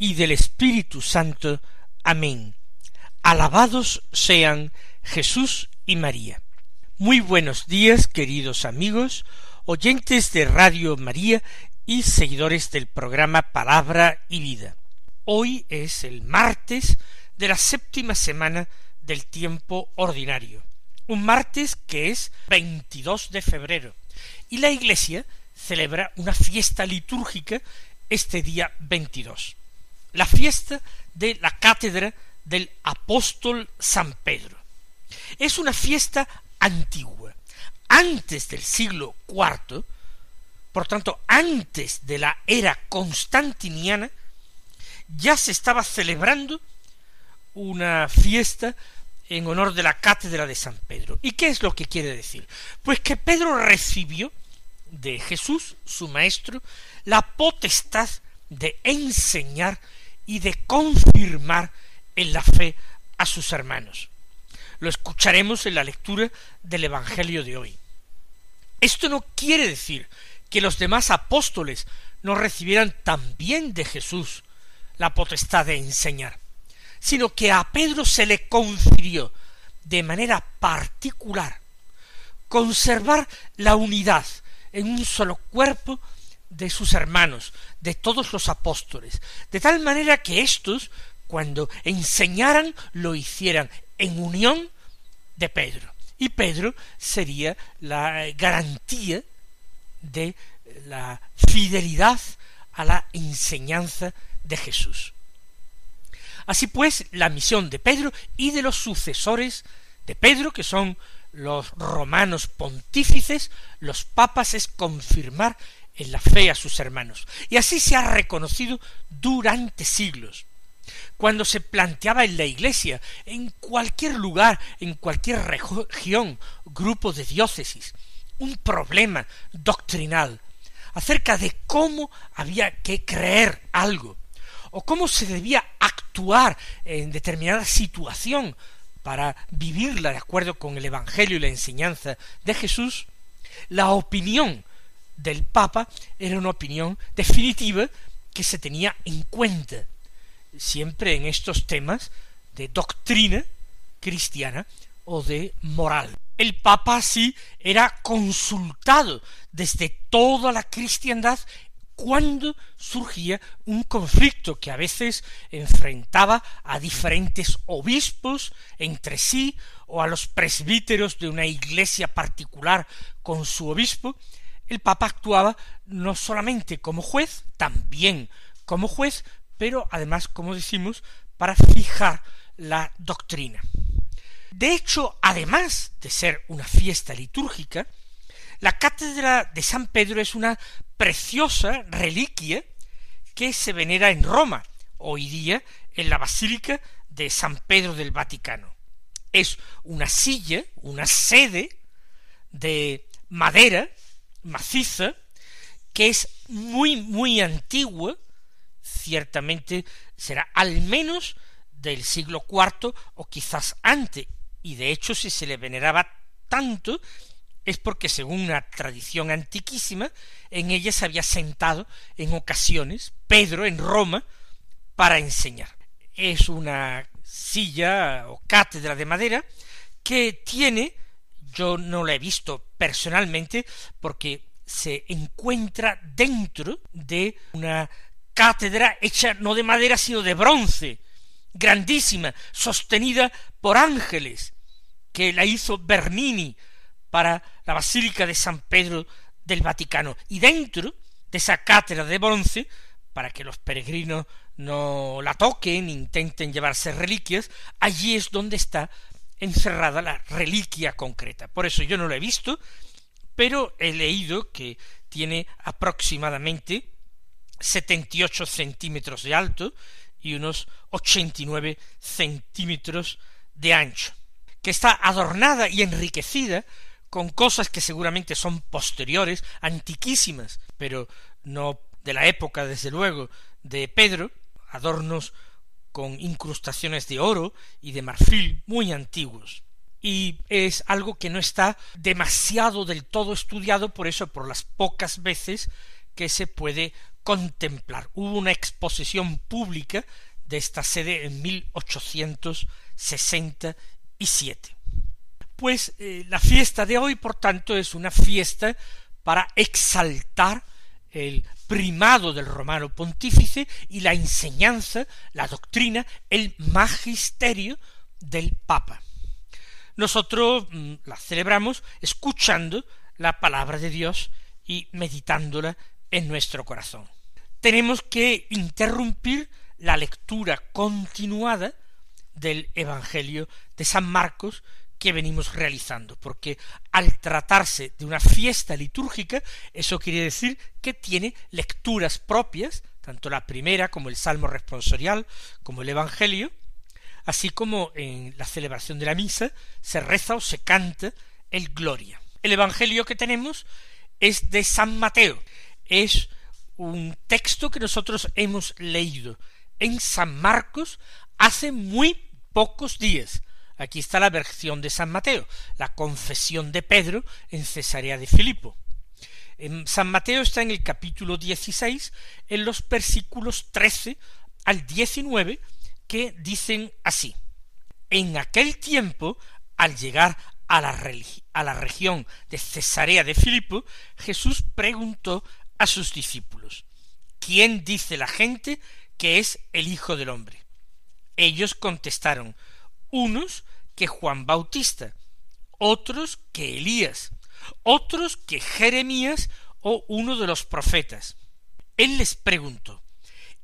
y del Espíritu Santo. Amén. Alabados sean Jesús y María. Muy buenos días, queridos amigos, oyentes de Radio María y seguidores del programa Palabra y Vida. Hoy es el martes de la séptima semana del tiempo ordinario, un martes que es 22 de febrero, y la Iglesia celebra una fiesta litúrgica este día 22, la fiesta de la cátedra del apóstol San Pedro. Es una fiesta antigua, antes del siglo IV, por tanto, antes de la era constantiniana, ya se estaba celebrando una fiesta en honor de la cátedra de San Pedro. ¿Y qué es lo que quiere decir? Pues que Pedro recibió de Jesús, su maestro, la potestad de enseñar y de confirmar en la fe a sus hermanos. Lo escucharemos en la lectura del Evangelio de hoy. Esto no quiere decir que los demás apóstoles no recibieran también de Jesús la potestad de enseñar, sino que a Pedro se le confirió de manera particular conservar la unidad en un solo cuerpo de sus hermanos, de todos los apóstoles, de tal manera que éstos, cuando enseñaran, lo hicieran en unión de Pedro. Y Pedro sería la garantía de la fidelidad a la enseñanza de Jesús. Así pues, la misión de Pedro y de los sucesores de Pedro, que son los romanos pontífices, los papas, es confirmar en la fe a sus hermanos. Y así se ha reconocido durante siglos. Cuando se planteaba en la Iglesia, en cualquier lugar, en cualquier región, grupo de diócesis, un problema doctrinal acerca de cómo había que creer algo, o cómo se debía actuar en determinada situación para vivirla de acuerdo con el Evangelio y la enseñanza de Jesús, la opinión del Papa era una opinión definitiva que se tenía en cuenta siempre en estos temas de doctrina cristiana o de moral. El Papa sí era consultado desde toda la cristiandad cuando surgía un conflicto que a veces enfrentaba a diferentes obispos entre sí o a los presbíteros de una iglesia particular con su obispo, el Papa actuaba no solamente como juez, también como juez, pero además, como decimos, para fijar la doctrina. De hecho, además de ser una fiesta litúrgica, la cátedra de San Pedro es una preciosa reliquia que se venera en Roma, hoy día en la Basílica de San Pedro del Vaticano. Es una silla, una sede de madera maciza, que es muy, muy antigua, ciertamente será al menos del siglo IV o quizás antes, y de hecho si se le veneraba tanto es porque según una tradición antiquísima, en ella se había sentado en ocasiones Pedro en Roma para enseñar. Es una silla o cátedra de madera que tiene yo no la he visto personalmente porque se encuentra dentro de una cátedra hecha no de madera sino de bronce, grandísima, sostenida por ángeles, que la hizo Bernini para la Basílica de San Pedro del Vaticano. Y dentro de esa cátedra de bronce, para que los peregrinos no la toquen, intenten llevarse reliquias, allí es donde está encerrada la reliquia concreta. Por eso yo no lo he visto, pero he leído que tiene aproximadamente 78 centímetros de alto y unos ochenta y nueve centímetros de ancho, que está adornada y enriquecida con cosas que seguramente son posteriores, antiquísimas, pero no de la época, desde luego, de Pedro, adornos con incrustaciones de oro y de marfil muy antiguos. Y es algo que no está demasiado del todo estudiado, por eso por las pocas veces que se puede contemplar. Hubo una exposición pública de esta sede en 1867. Pues eh, la fiesta de hoy, por tanto, es una fiesta para exaltar el primado del romano pontífice y la enseñanza, la doctrina, el magisterio del Papa. Nosotros mm, la celebramos escuchando la palabra de Dios y meditándola en nuestro corazón. Tenemos que interrumpir la lectura continuada del Evangelio de San Marcos que venimos realizando, porque al tratarse de una fiesta litúrgica, eso quiere decir que tiene lecturas propias, tanto la primera como el Salmo responsorial, como el Evangelio, así como en la celebración de la misa se reza o se canta el Gloria. El Evangelio que tenemos es de San Mateo, es un texto que nosotros hemos leído en San Marcos hace muy pocos días, Aquí está la versión de San Mateo, la confesión de Pedro en Cesarea de Filipo. En San Mateo está en el capítulo 16, en los versículos 13 al 19, que dicen así. En aquel tiempo, al llegar a la, a la región de Cesarea de Filipo, Jesús preguntó a sus discípulos, ¿quién dice la gente que es el Hijo del Hombre? Ellos contestaron, unos que Juan Bautista, otros que Elías, otros que Jeremías o uno de los profetas. Él les preguntó,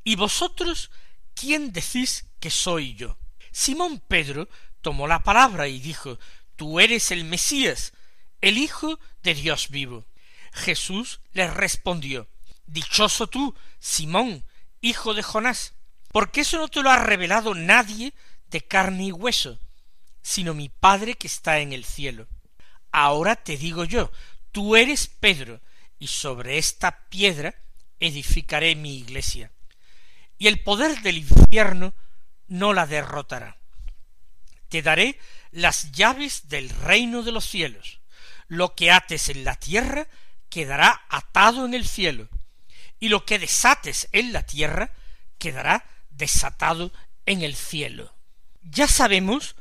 ¿Y vosotros quién decís que soy yo? Simón Pedro tomó la palabra y dijo, Tú eres el Mesías, el Hijo de Dios vivo. Jesús les respondió, Dichoso tú, Simón, hijo de Jonás, porque eso no te lo ha revelado nadie de carne y hueso, sino mi Padre que está en el cielo. Ahora te digo yo, tú eres Pedro, y sobre esta piedra edificaré mi iglesia, y el poder del infierno no la derrotará. Te daré las llaves del reino de los cielos. Lo que ates en la tierra quedará atado en el cielo, y lo que desates en la tierra quedará desatado en el cielo. Ya sabemos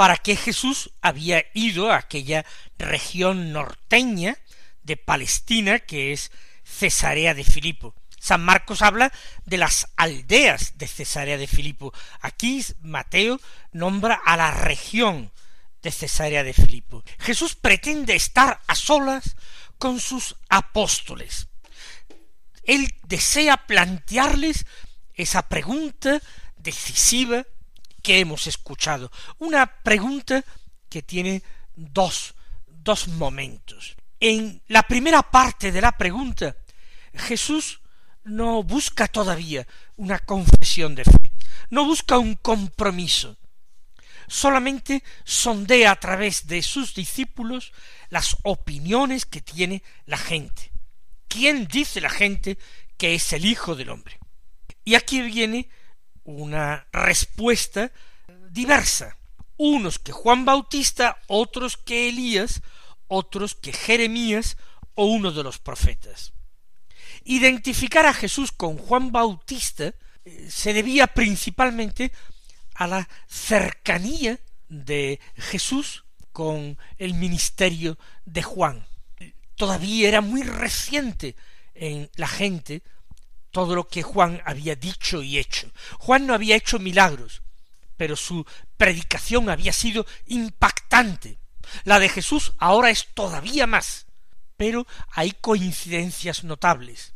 para qué Jesús había ido a aquella región norteña de Palestina que es Cesarea de Filipo. San Marcos habla de las aldeas de Cesarea de Filipo. Aquí Mateo nombra a la región de Cesarea de Filipo. Jesús pretende estar a solas con sus apóstoles. Él desea plantearles esa pregunta decisiva que hemos escuchado. Una pregunta que tiene dos, dos momentos. En la primera parte de la pregunta, Jesús no busca todavía una confesión de fe, no busca un compromiso, solamente sondea a través de sus discípulos las opiniones que tiene la gente. ¿Quién dice la gente que es el Hijo del Hombre? Y aquí viene una respuesta diversa. Unos que Juan Bautista, otros que Elías, otros que Jeremías o uno de los profetas. Identificar a Jesús con Juan Bautista eh, se debía principalmente a la cercanía de Jesús con el ministerio de Juan. Todavía era muy reciente en la gente todo lo que Juan había dicho y hecho. Juan no había hecho milagros, pero su predicación había sido impactante. La de Jesús ahora es todavía más, pero hay coincidencias notables.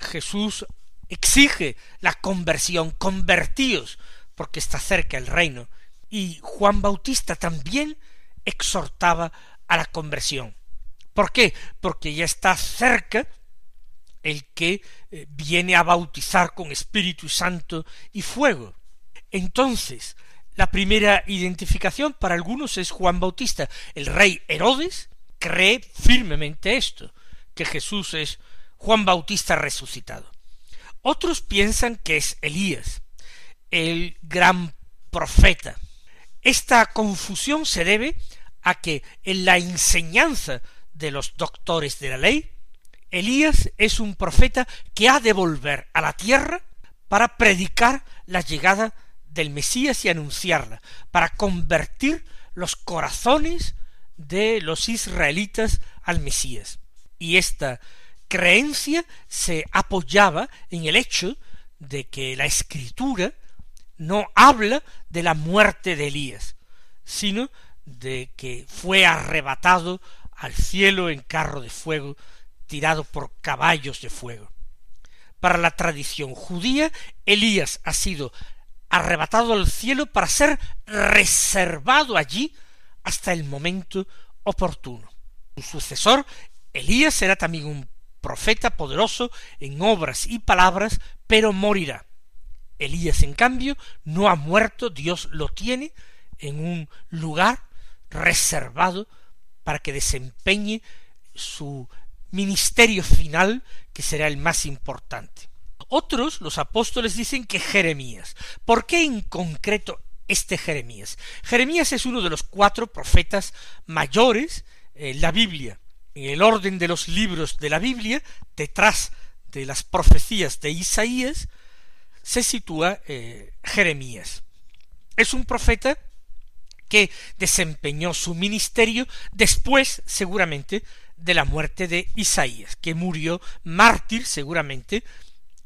Jesús exige la conversión, convertíos, porque está cerca el reino, y Juan Bautista también exhortaba a la conversión. ¿Por qué? Porque ya está cerca el que eh, viene a bautizar con Espíritu Santo y fuego. Entonces, la primera identificación para algunos es Juan Bautista. El rey Herodes cree firmemente esto, que Jesús es Juan Bautista resucitado. Otros piensan que es Elías, el gran profeta. Esta confusión se debe a que en la enseñanza de los doctores de la ley, Elías es un profeta que ha de volver a la tierra para predicar la llegada del Mesías y anunciarla, para convertir los corazones de los israelitas al Mesías. Y esta creencia se apoyaba en el hecho de que la escritura no habla de la muerte de Elías, sino de que fue arrebatado al cielo en carro de fuego, tirado por caballos de fuego. Para la tradición judía, Elías ha sido arrebatado al cielo para ser reservado allí hasta el momento oportuno. Su sucesor, Elías, será también un profeta poderoso en obras y palabras, pero morirá. Elías, en cambio, no ha muerto, Dios lo tiene en un lugar reservado para que desempeñe su ministerio final, que será el más importante. Otros, los apóstoles, dicen que Jeremías. ¿Por qué en concreto este Jeremías? Jeremías es uno de los cuatro profetas mayores en la Biblia. En el orden de los libros de la Biblia, detrás de las profecías de Isaías, se sitúa eh, Jeremías. Es un profeta que desempeñó su ministerio después, seguramente, de la muerte de Isaías, que murió mártir, seguramente,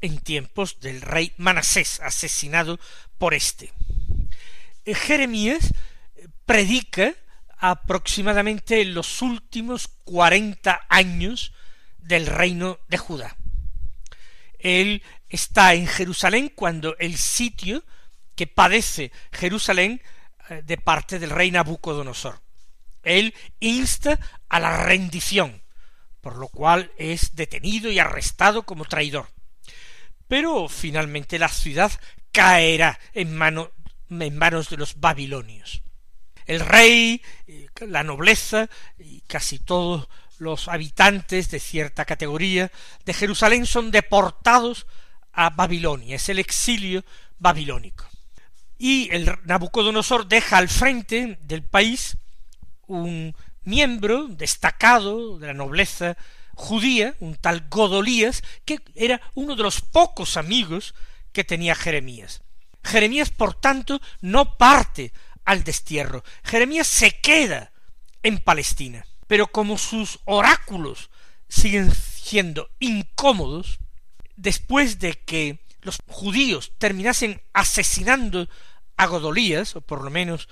en tiempos del rey Manasés, asesinado por éste. Eh, Jeremías eh, predica aproximadamente en los últimos cuarenta años del reino de Judá. Él está en Jerusalén cuando el sitio que padece Jerusalén eh, de parte del rey Nabucodonosor. Él insta a la rendición, por lo cual es detenido y arrestado como traidor. Pero finalmente la ciudad caerá en, en manos de los babilonios. El rey, eh, la nobleza y casi todos los habitantes de cierta categoría de Jerusalén son deportados a Babilonia, es el exilio babilónico. Y el Nabucodonosor deja al frente del país un miembro destacado de la nobleza judía, un tal Godolías, que era uno de los pocos amigos que tenía Jeremías. Jeremías, por tanto, no parte al destierro. Jeremías se queda en Palestina. Pero como sus oráculos siguen siendo incómodos, después de que los judíos terminasen asesinando a Godolías, o por lo menos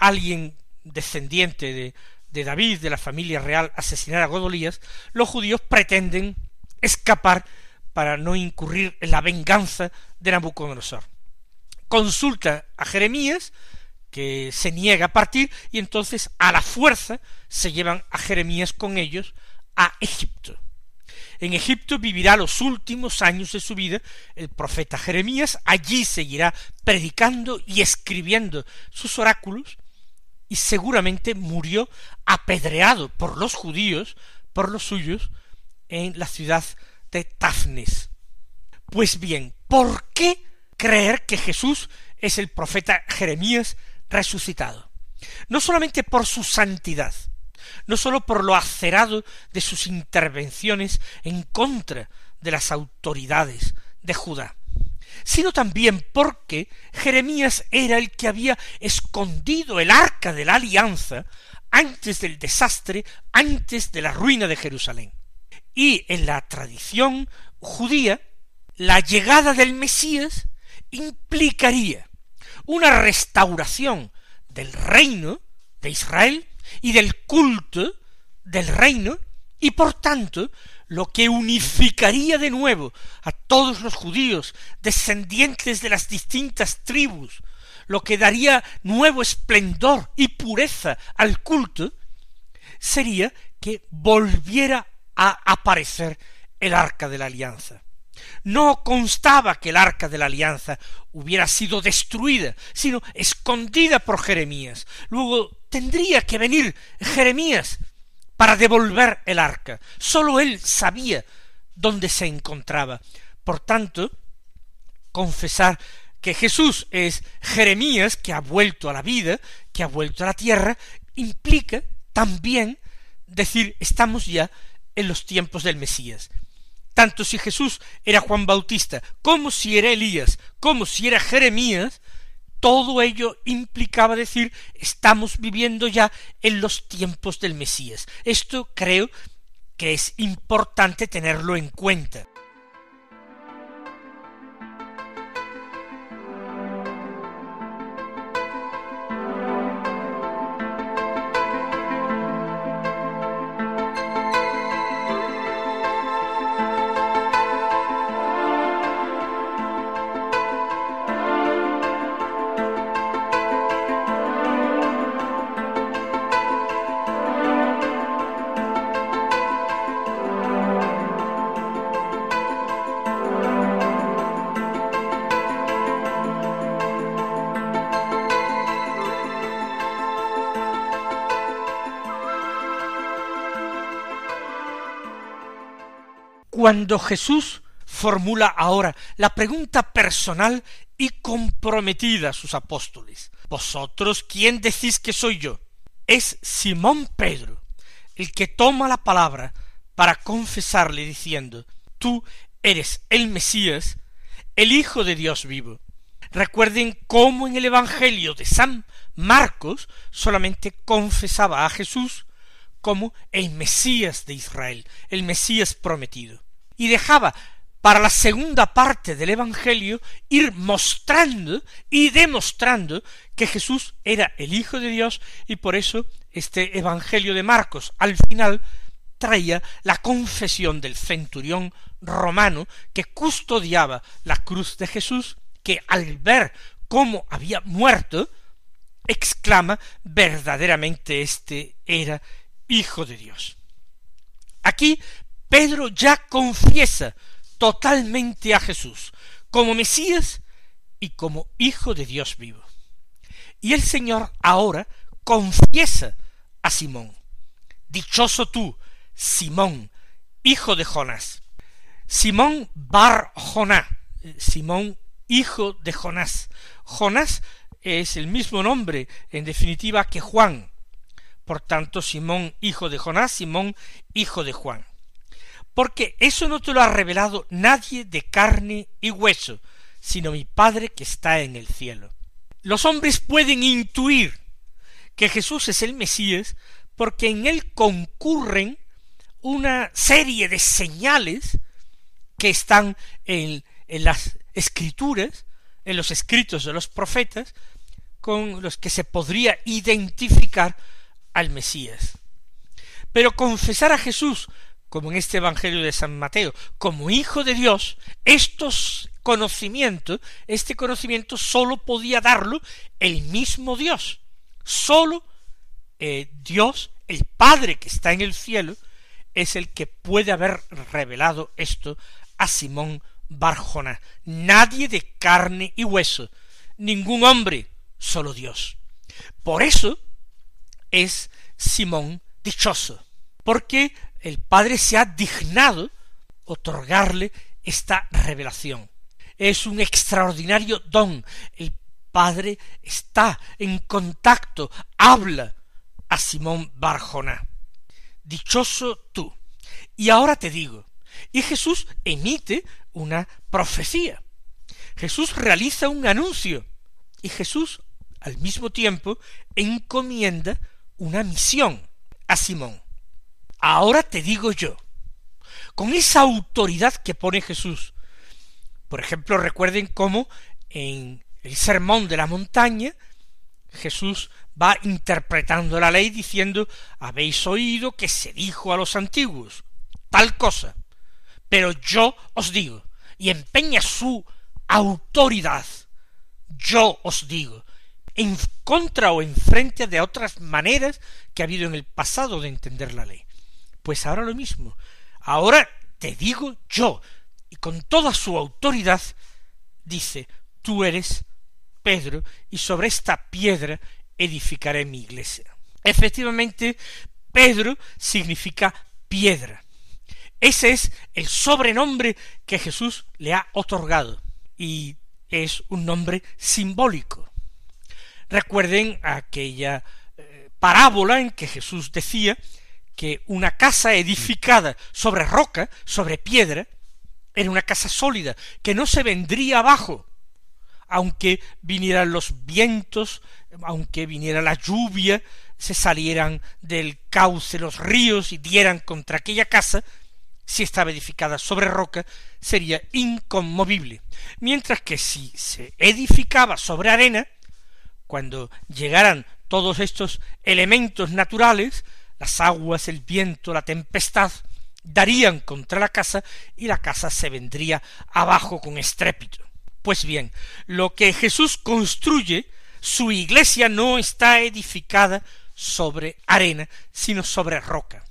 alguien descendiente de, David, de la familia real, asesinar a Godolías, los judíos pretenden escapar para no incurrir en la venganza de Nabucodonosor. Consulta a Jeremías, que se niega a partir, y entonces a la fuerza se llevan a Jeremías con ellos a Egipto. En Egipto vivirá los últimos años de su vida el profeta Jeremías, allí seguirá predicando y escribiendo sus oráculos, y seguramente murió apedreado por los judíos, por los suyos, en la ciudad de Tafnes. Pues bien, ¿por qué creer que Jesús es el profeta Jeremías resucitado? No solamente por su santidad, no sólo por lo acerado de sus intervenciones en contra de las autoridades de Judá, sino también porque Jeremías era el que había escondido el arca de la alianza antes del desastre, antes de la ruina de Jerusalén. Y en la tradición judía, la llegada del Mesías implicaría una restauración del reino de Israel y del culto del reino, y por tanto lo que unificaría de nuevo a todos los judíos descendientes de las distintas tribus, lo que daría nuevo esplendor y pureza al culto, sería que volviera a aparecer el arca de la alianza. No constaba que el arca de la alianza hubiera sido destruida, sino escondida por Jeremías. Luego tendría que venir Jeremías para devolver el arca. Sólo él sabía dónde se encontraba. Por tanto, confesar que Jesús es Jeremías, que ha vuelto a la vida, que ha vuelto a la tierra, implica también decir estamos ya en los tiempos del Mesías. Tanto si Jesús era Juan Bautista, como si era Elías, como si era Jeremías, todo ello implicaba decir estamos viviendo ya en los tiempos del Mesías. Esto creo que es importante tenerlo en cuenta. Cuando Jesús formula ahora la pregunta personal y comprometida a sus apóstoles. ¿Vosotros quién decís que soy yo? Es Simón Pedro el que toma la palabra para confesarle diciendo, tú eres el Mesías, el Hijo de Dios vivo. Recuerden cómo en el Evangelio de San Marcos solamente confesaba a Jesús como el Mesías de Israel, el Mesías prometido y dejaba para la segunda parte del Evangelio ir mostrando y demostrando que Jesús era el Hijo de Dios y por eso este Evangelio de Marcos al final traía la confesión del centurión romano que custodiaba la cruz de Jesús, que al ver cómo había muerto, exclama verdaderamente este era Hijo de Dios. Aquí Pedro ya confiesa totalmente a Jesús como Mesías y como Hijo de Dios vivo. Y el Señor ahora confiesa a Simón. Dichoso tú, Simón, hijo de Jonás. Simón Bar Joná, Simón hijo de Jonás. Jonás es el mismo nombre, en definitiva, que Juan. Por tanto, Simón hijo de Jonás, Simón hijo de Juan porque eso no te lo ha revelado nadie de carne y hueso, sino mi Padre que está en el cielo. Los hombres pueden intuir que Jesús es el Mesías porque en él concurren una serie de señales que están en, en las escrituras, en los escritos de los profetas, con los que se podría identificar al Mesías. Pero confesar a Jesús como en este Evangelio de San Mateo, como hijo de Dios, estos conocimientos, este conocimiento sólo podía darlo el mismo Dios. Sólo eh, Dios, el Padre que está en el cielo, es el que puede haber revelado esto a Simón Barjona. Nadie de carne y hueso, ningún hombre, solo Dios. Por eso es Simón dichoso, porque el Padre se ha dignado otorgarle esta revelación. Es un extraordinario don. El Padre está en contacto, habla a Simón Barjona. Dichoso tú. Y ahora te digo, y Jesús emite una profecía. Jesús realiza un anuncio y Jesús al mismo tiempo encomienda una misión a Simón. Ahora te digo yo, con esa autoridad que pone Jesús. Por ejemplo, recuerden cómo en el sermón de la montaña Jesús va interpretando la ley diciendo habéis oído que se dijo a los antiguos tal cosa, pero yo os digo, y empeña su autoridad, yo os digo, en contra o en frente de otras maneras que ha habido en el pasado de entender la ley. Pues ahora lo mismo. Ahora te digo yo, y con toda su autoridad, dice, tú eres Pedro, y sobre esta piedra edificaré mi iglesia. Efectivamente, Pedro significa piedra. Ese es el sobrenombre que Jesús le ha otorgado y es un nombre simbólico. Recuerden aquella eh, parábola en que Jesús decía que una casa edificada sobre roca, sobre piedra, era una casa sólida, que no se vendría abajo, aunque vinieran los vientos, aunque viniera la lluvia, se salieran del cauce los ríos y dieran contra aquella casa, si estaba edificada sobre roca, sería inconmovible, mientras que si se edificaba sobre arena, cuando llegaran todos estos elementos naturales, las aguas, el viento, la tempestad, darían contra la casa y la casa se vendría abajo con estrépito. Pues bien, lo que Jesús construye, su iglesia no está edificada sobre arena, sino sobre roca.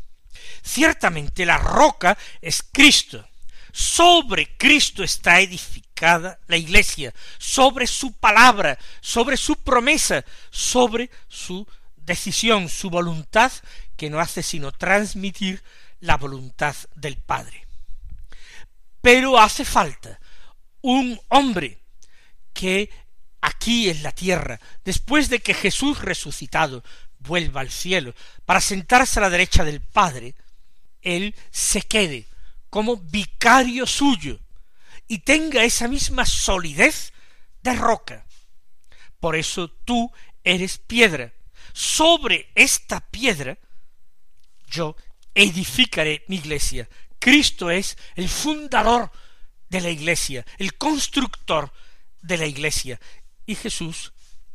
Ciertamente la roca es Cristo. Sobre Cristo está edificada la iglesia, sobre su palabra, sobre su promesa, sobre su decisión, su voluntad, que no hace sino transmitir la voluntad del Padre. Pero hace falta un hombre que aquí en la tierra, después de que Jesús resucitado vuelva al cielo para sentarse a la derecha del Padre, él se quede como vicario suyo y tenga esa misma solidez de roca. Por eso tú eres piedra. Sobre esta piedra yo edificaré mi iglesia. Cristo es el fundador de la iglesia, el constructor de la iglesia, y Jesús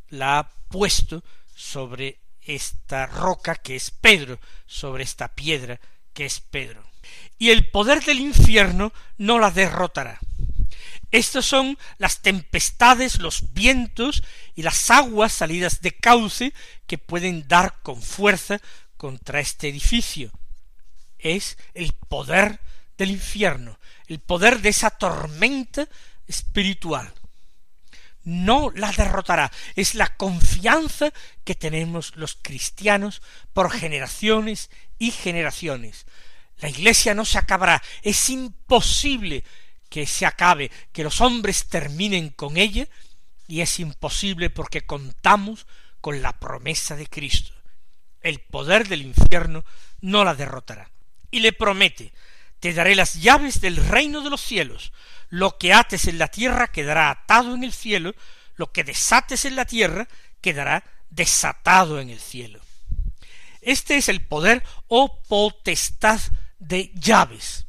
la ha puesto sobre esta roca que es Pedro, sobre esta piedra que es Pedro. Y el poder del infierno no la derrotará. Estas son las tempestades, los vientos y las aguas salidas de cauce que pueden dar con fuerza contra este edificio. Es el poder del infierno, el poder de esa tormenta espiritual no la derrotará. Es la confianza que tenemos los cristianos por generaciones y generaciones. La iglesia no se acabará. Es imposible que se acabe, que los hombres terminen con ella, y es imposible porque contamos con la promesa de Cristo. El poder del infierno no la derrotará. Y le promete, te daré las llaves del reino de los cielos, lo que ates en la tierra quedará atado en el cielo, lo que desates en la tierra quedará desatado en el cielo. Este es el poder o potestad de llaves.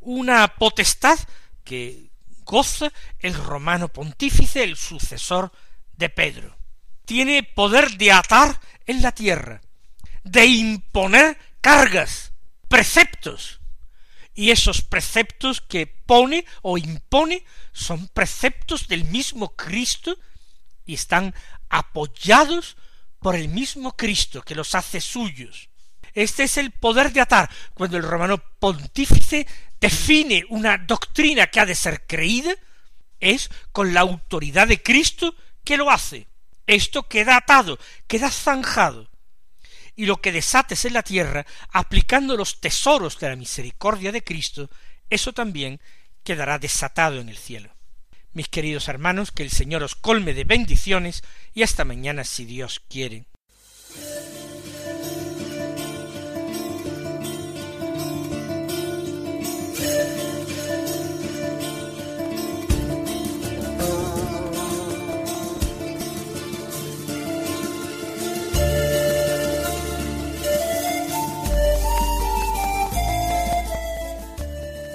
Una potestad que goza el romano pontífice, el sucesor de Pedro. Tiene poder de atar en la tierra, de imponer cargas, preceptos, y esos preceptos que pone o impone son preceptos del mismo Cristo y están apoyados por el mismo Cristo que los hace suyos. Este es el poder de atar. Cuando el romano pontífice define una doctrina que ha de ser creída, es con la autoridad de Cristo que lo hace. Esto queda atado, queda zanjado y lo que desates en la tierra, aplicando los tesoros de la misericordia de Cristo, eso también quedará desatado en el cielo. Mis queridos hermanos, que el Señor os colme de bendiciones y hasta mañana si Dios quiere.